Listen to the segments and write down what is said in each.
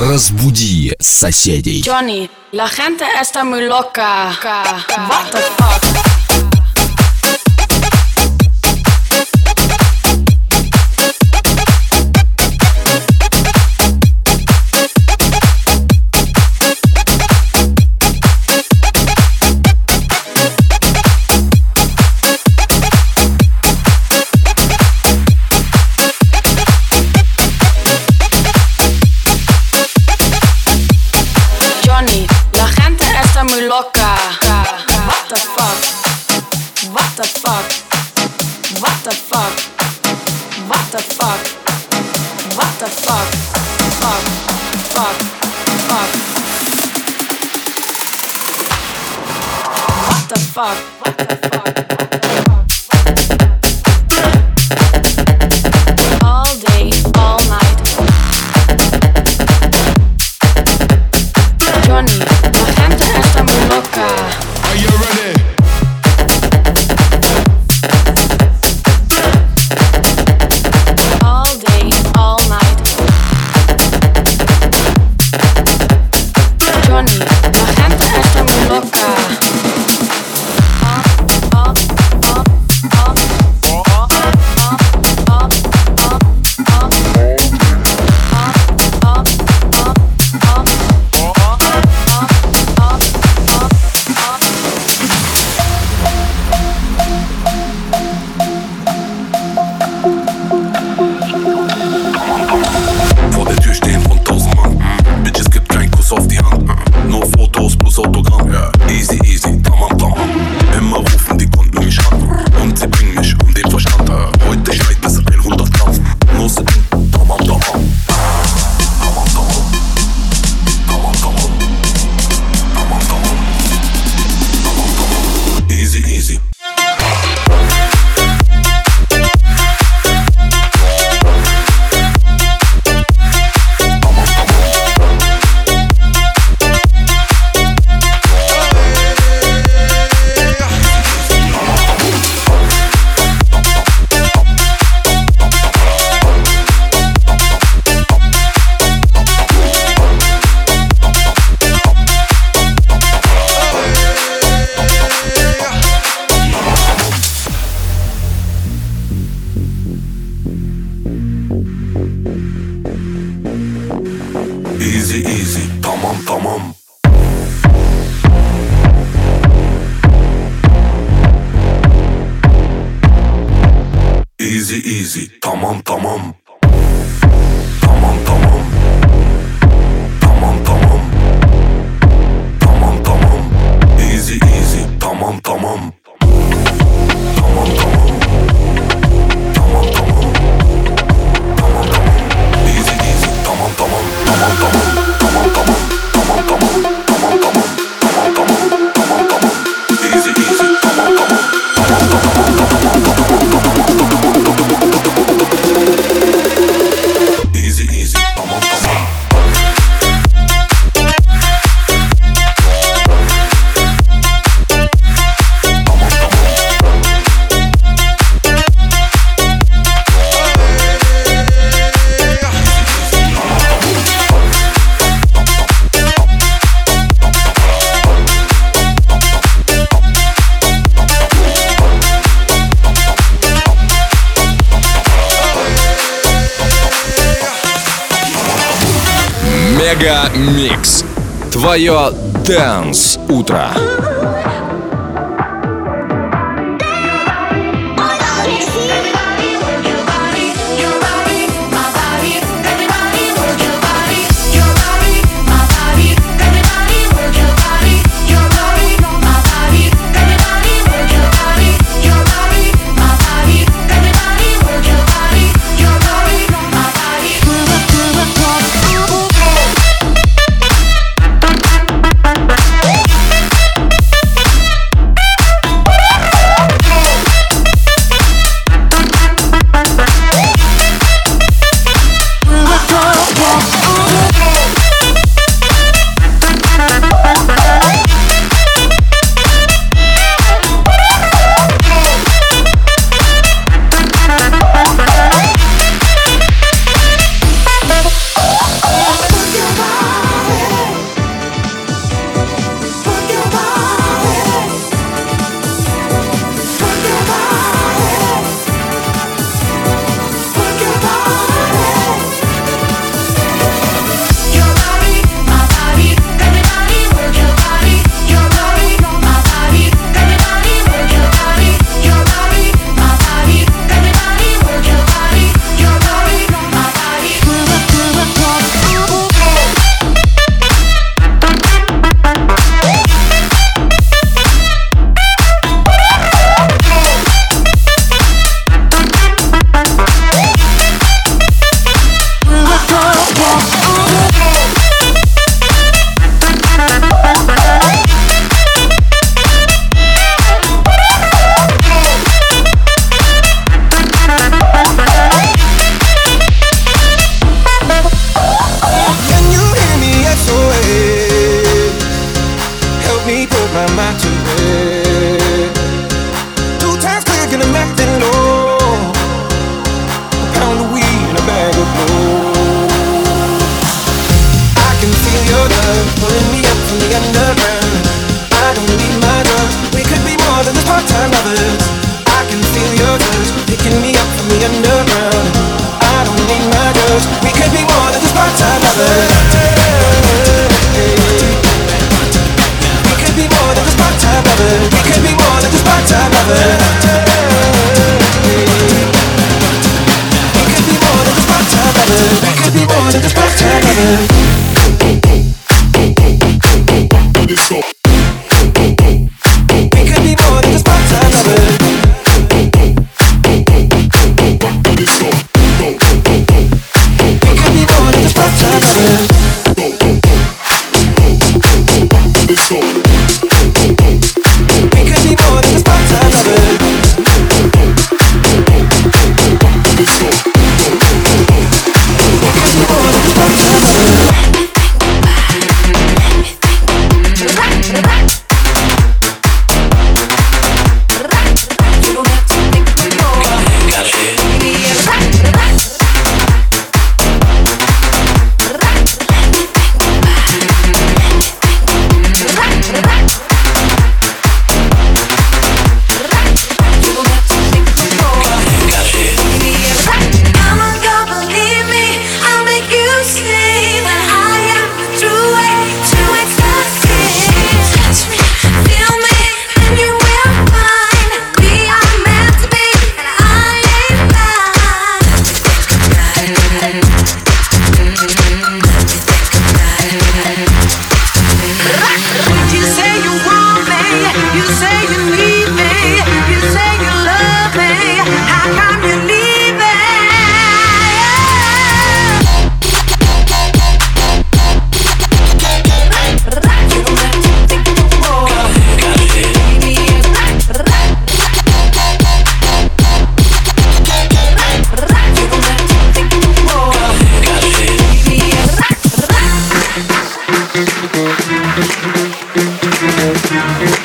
Разбуди соседей. Johnny, la gente está muy loca. What the fuck? fuck? What the fuck? easy easy. Tamam tamam. Easy easy. Tamam tamam. Твое Дэнс Утро. Back.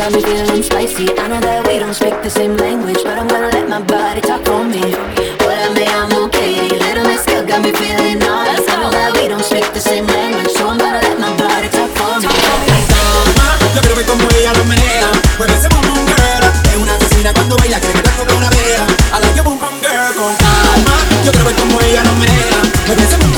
got me feeling spicy. I know that we don't speak the same language, but I'm gonna let my body talk for me. What I Whatever, I'm okay. Little Miss Girl got me feeling nice. I know that we don't speak the same language, so I'm gonna let my body talk for me. Yo quiero ver como ella lo menea, mueve ese boom boom girl Es una asesina cuando baila, quiere que la cobre una vea I like your boom boom girl con alma Yo quiero ver como ella lo menea, mueve ese boom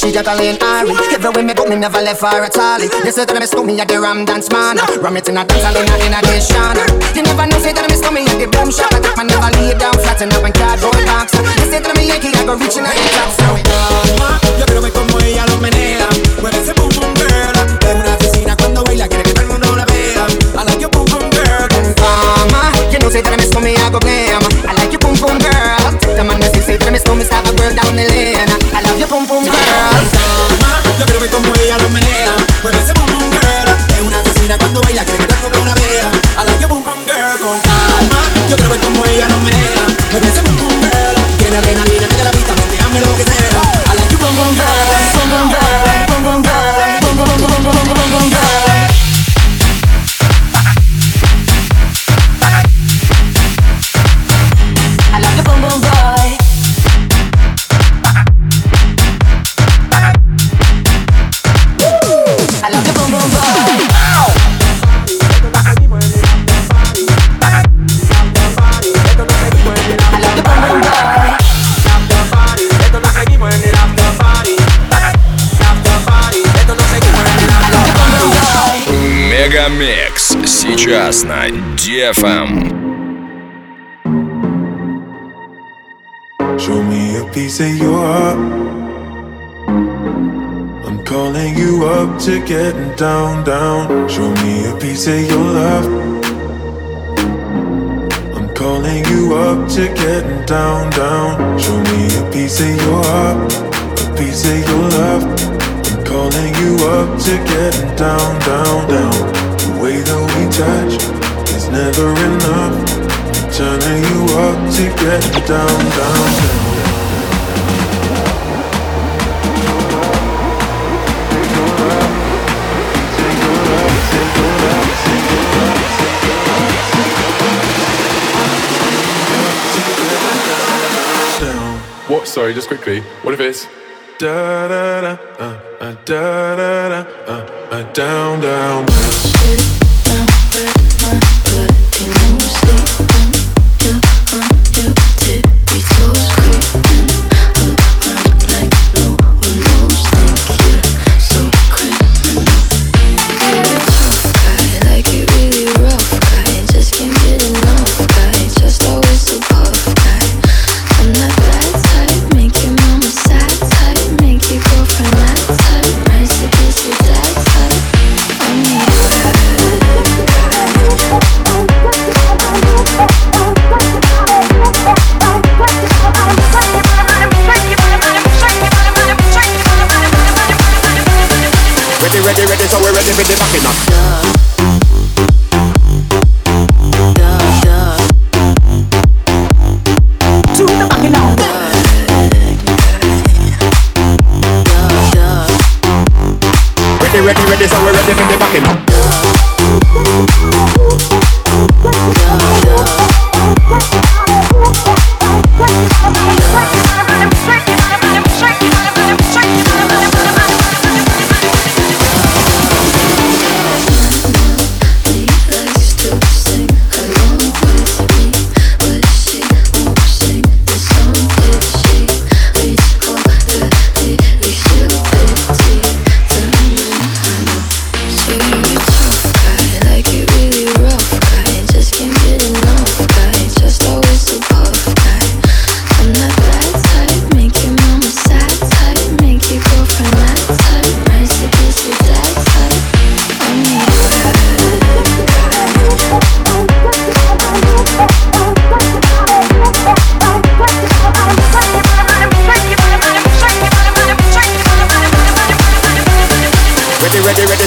She just juggling Ari. Everywhere me go, me never left her at all. You say that me miss me at the Ram Dance man. Ram it in a dance hall lean in a dishana. You never know, say that me miss me at the boom shop. I take my never lay down flat and up in cardboard box. You say that I'm Yankee, I go reaching out the top. So Мегамикс. Сейчас на DFM. Show me a piece of your heart. I'm calling you up to getting down, down. Show me a piece of your love. I'm calling you up to getting down, down. Show me a piece of your heart, a piece of your love. I'm calling you up to getting down, down, down. Way that we touch is never enough. Turning you up to getting down, down, down. What? Sorry, just quickly. What if it's da da da uh, uh, da da da uh, uh, down down Ready, we're ready for the backing up. To the backing up. Ready, ready, ready, so we're ready for the backing up.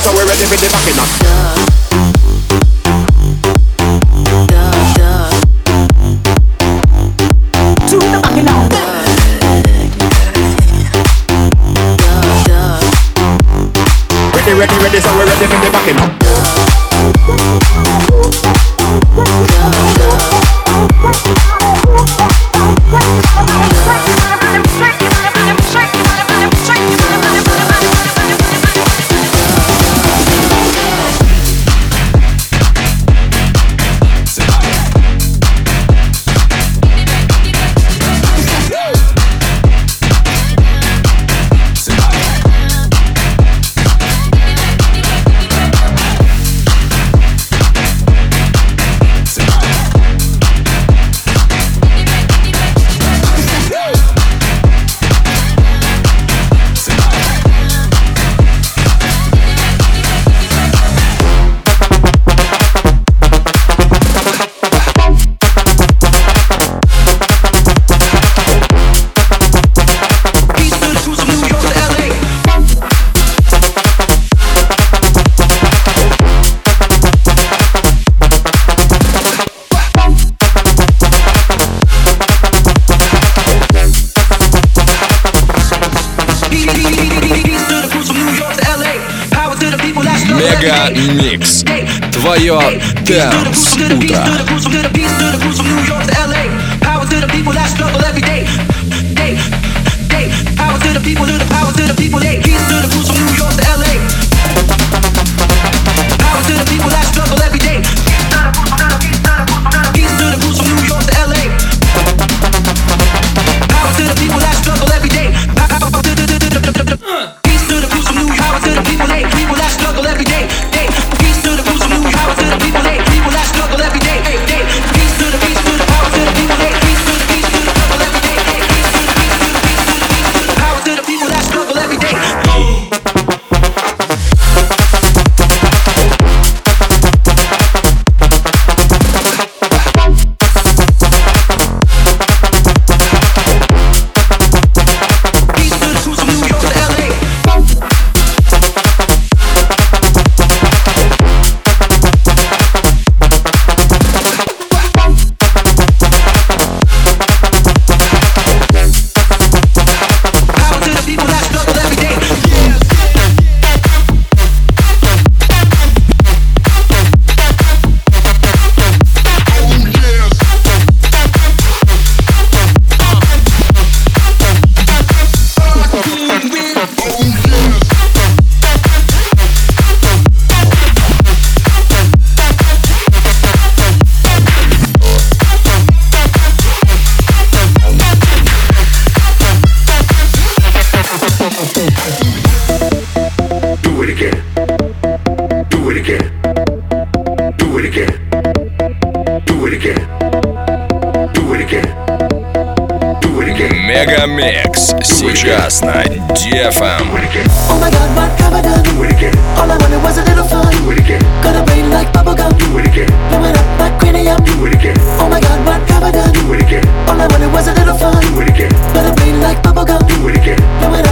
So we're ready for the backing up. To the backing up. Ready, ready, ready, so we're ready for the backing up. Мегамикс. Сейчас на DFM. Oh my god, what have I done? All I wanted was a little fun. Got a brain like bubblegum. Blow it up like cranium. Oh my god, what have I done? All I wanted was a little fun. Got a brain like bubblegum. Blow it up